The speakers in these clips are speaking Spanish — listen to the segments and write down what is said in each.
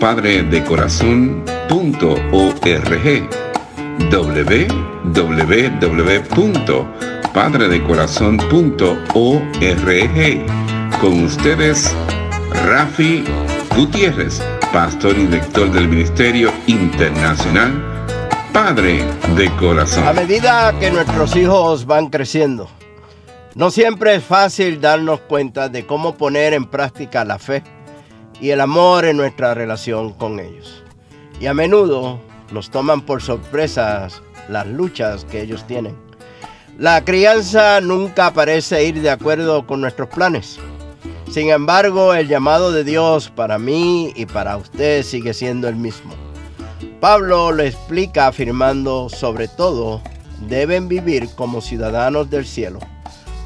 www.padredecorazon.org www.padredecorazon.org Con ustedes, Rafi Gutiérrez, pastor y director del Ministerio Internacional Padre de Corazón. A medida que nuestros hijos van creciendo, no siempre es fácil darnos cuenta de cómo poner en práctica la fe y el amor en nuestra relación con ellos. Y a menudo nos toman por sorpresas las luchas que ellos tienen. La crianza nunca parece ir de acuerdo con nuestros planes. Sin embargo, el llamado de Dios para mí y para usted sigue siendo el mismo. Pablo lo explica afirmando, sobre todo, deben vivir como ciudadanos del cielo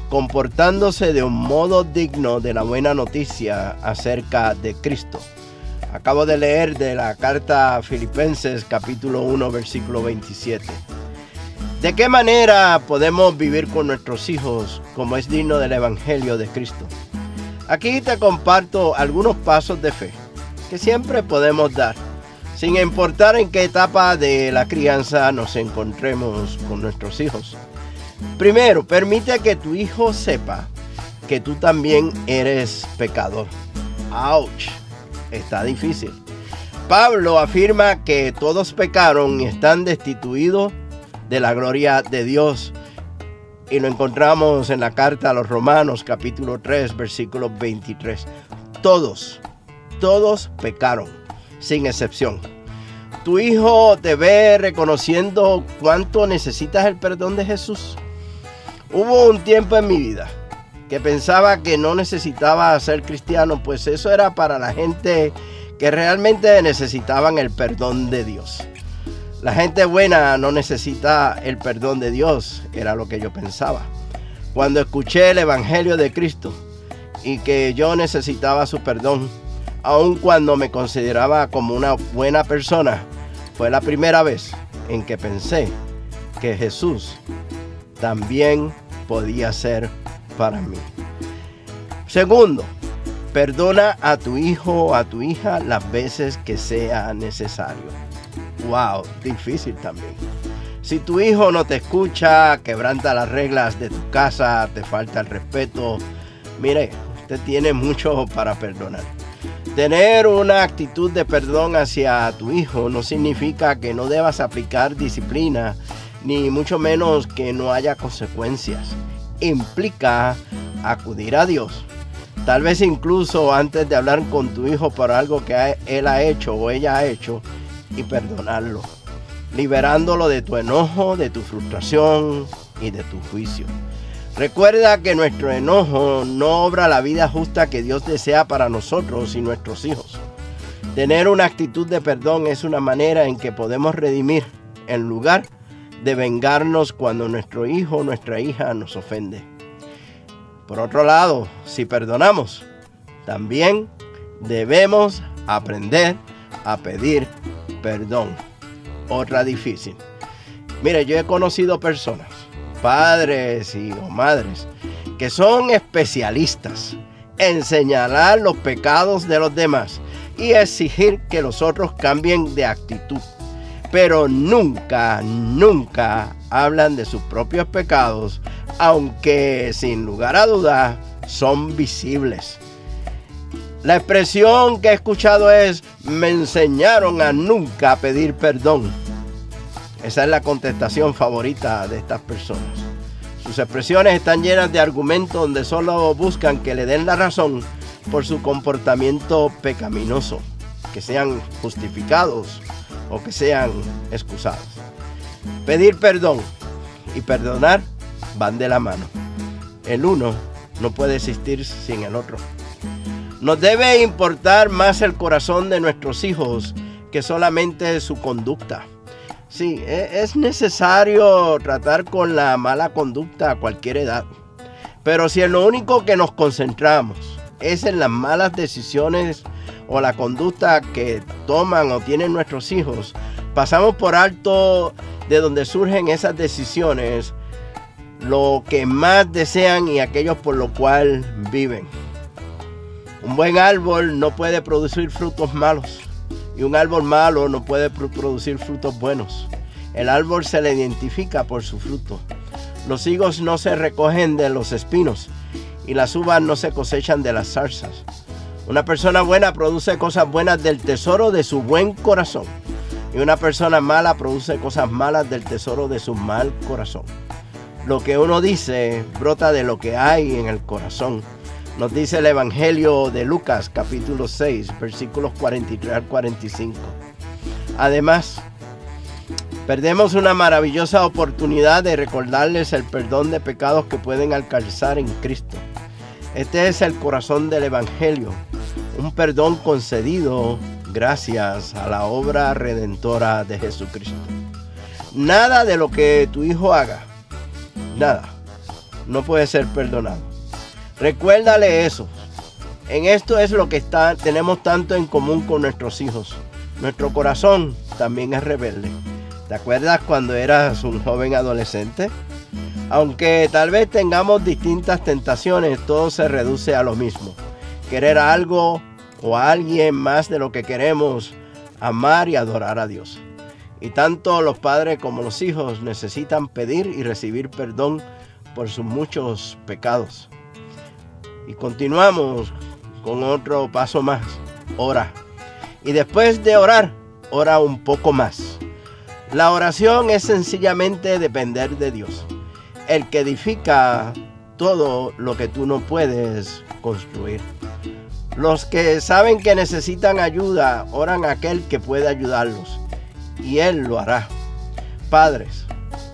comportándose de un modo digno de la buena noticia acerca de Cristo. Acabo de leer de la carta a Filipenses capítulo 1 versículo 27. ¿De qué manera podemos vivir con nuestros hijos como es digno del Evangelio de Cristo? Aquí te comparto algunos pasos de fe que siempre podemos dar, sin importar en qué etapa de la crianza nos encontremos con nuestros hijos. Primero, permite que tu hijo sepa que tú también eres pecador. Ouch, está difícil. Pablo afirma que todos pecaron y están destituidos de la gloria de Dios. Y lo encontramos en la carta a los Romanos capítulo 3 versículo 23. Todos, todos pecaron, sin excepción. Tu hijo te ve reconociendo cuánto necesitas el perdón de Jesús. Hubo un tiempo en mi vida que pensaba que no necesitaba ser cristiano, pues eso era para la gente que realmente necesitaban el perdón de Dios. La gente buena no necesita el perdón de Dios, era lo que yo pensaba. Cuando escuché el Evangelio de Cristo y que yo necesitaba su perdón, aun cuando me consideraba como una buena persona, fue la primera vez en que pensé que Jesús también podía ser para mí. Segundo, perdona a tu hijo o a tu hija las veces que sea necesario. Wow, difícil también. Si tu hijo no te escucha, quebranta las reglas de tu casa, te falta el respeto, mire, usted tiene mucho para perdonar. Tener una actitud de perdón hacia tu hijo no significa que no debas aplicar disciplina ni mucho menos que no haya consecuencias. Implica acudir a Dios. Tal vez incluso antes de hablar con tu hijo por algo que él ha hecho o ella ha hecho y perdonarlo. Liberándolo de tu enojo, de tu frustración y de tu juicio. Recuerda que nuestro enojo no obra la vida justa que Dios desea para nosotros y nuestros hijos. Tener una actitud de perdón es una manera en que podemos redimir en lugar de vengarnos cuando nuestro hijo o nuestra hija nos ofende. Por otro lado, si perdonamos, también debemos aprender a pedir perdón. Otra difícil. Mire, yo he conocido personas, padres y o madres, que son especialistas en señalar los pecados de los demás y exigir que los otros cambien de actitud pero nunca, nunca hablan de sus propios pecados, aunque sin lugar a dudas son visibles. La expresión que he escuchado es, me enseñaron a nunca pedir perdón. Esa es la contestación favorita de estas personas. Sus expresiones están llenas de argumentos donde solo buscan que le den la razón por su comportamiento pecaminoso, que sean justificados o que sean excusados. Pedir perdón y perdonar van de la mano. El uno no puede existir sin el otro. Nos debe importar más el corazón de nuestros hijos que solamente su conducta. Sí, e, es necesario tratar con la mala conducta a cualquier edad. Pero si en lo único que nos concentramos es en las malas decisiones o la conducta que toman o tienen nuestros hijos, pasamos por alto de donde surgen esas decisiones lo que más desean y aquellos por lo cual viven. Un buen árbol no puede producir frutos malos y un árbol malo no puede producir frutos buenos. El árbol se le identifica por su fruto. Los higos no se recogen de los espinos y las uvas no se cosechan de las zarzas. Una persona buena produce cosas buenas del tesoro de su buen corazón y una persona mala produce cosas malas del tesoro de su mal corazón. Lo que uno dice brota de lo que hay en el corazón. Nos dice el Evangelio de Lucas capítulo 6 versículos 43 al 45. Además, perdemos una maravillosa oportunidad de recordarles el perdón de pecados que pueden alcanzar en Cristo. Este es el corazón del Evangelio, un perdón concedido gracias a la obra redentora de Jesucristo. Nada de lo que tu hijo haga, nada, no puede ser perdonado. Recuérdale eso. En esto es lo que está, tenemos tanto en común con nuestros hijos. Nuestro corazón también es rebelde. ¿Te acuerdas cuando eras un joven adolescente? Aunque tal vez tengamos distintas tentaciones, todo se reduce a lo mismo. Querer algo o a alguien más de lo que queremos amar y adorar a Dios. Y tanto los padres como los hijos necesitan pedir y recibir perdón por sus muchos pecados. Y continuamos con otro paso más. Ora. Y después de orar, ora un poco más. La oración es sencillamente depender de Dios. El que edifica todo lo que tú no puedes construir. Los que saben que necesitan ayuda, oran a aquel que puede ayudarlos. Y Él lo hará. Padres,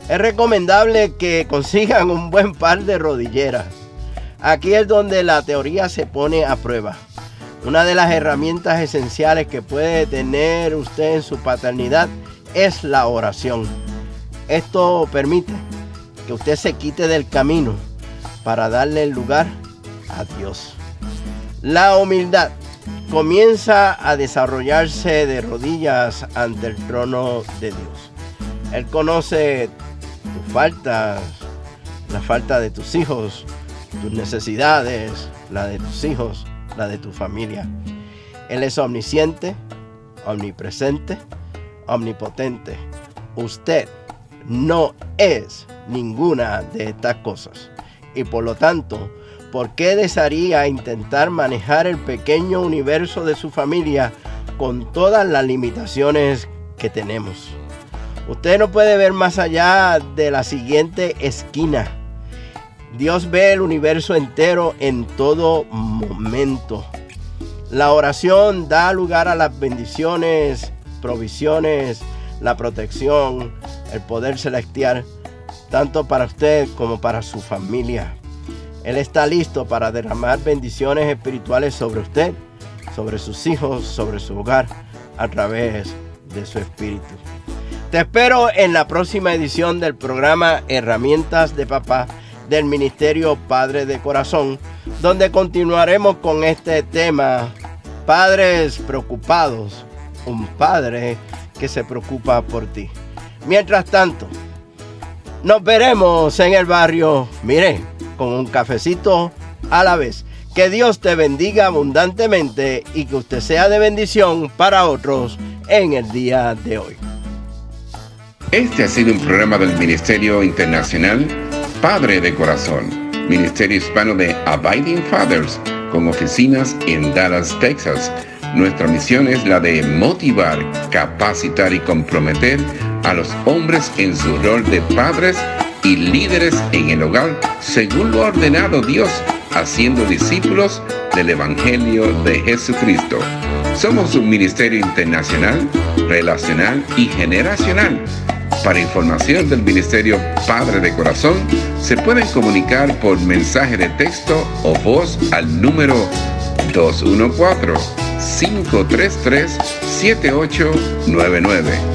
es recomendable que consigan un buen par de rodilleras. Aquí es donde la teoría se pone a prueba. Una de las herramientas esenciales que puede tener usted en su paternidad es la oración. Esto permite que usted se quite del camino para darle el lugar a Dios. La humildad comienza a desarrollarse de rodillas ante el trono de Dios. Él conoce tus faltas, la falta de tus hijos, tus necesidades, la de tus hijos, la de tu familia. Él es omnisciente, omnipresente, omnipotente. Usted no es ninguna de estas cosas. Y por lo tanto, ¿por qué desearía intentar manejar el pequeño universo de su familia con todas las limitaciones que tenemos? Usted no puede ver más allá de la siguiente esquina. Dios ve el universo entero en todo momento. La oración da lugar a las bendiciones, provisiones, la protección, el poder celestial, tanto para usted como para su familia. Él está listo para derramar bendiciones espirituales sobre usted, sobre sus hijos, sobre su hogar, a través de su espíritu. Te espero en la próxima edición del programa Herramientas de Papá del Ministerio Padre de Corazón, donde continuaremos con este tema, Padres preocupados, un padre que se preocupa por ti. Mientras tanto, nos veremos en el barrio. Mire, con un cafecito a la vez. Que Dios te bendiga abundantemente y que usted sea de bendición para otros en el día de hoy. Este ha sido un programa del Ministerio Internacional Padre de Corazón, Ministerio Hispano de Abiding Fathers, con oficinas en Dallas, Texas Nuestra misión es la de motivar, capacitar y comprometer a los hombres en su rol de padres y líderes en el hogar según lo ordenado Dios, haciendo discípulos del Evangelio de Jesucristo. Somos un ministerio internacional, relacional y generacional. Para información del Ministerio Padre de Corazón, se pueden comunicar por mensaje de texto o voz al número 214-533-7899.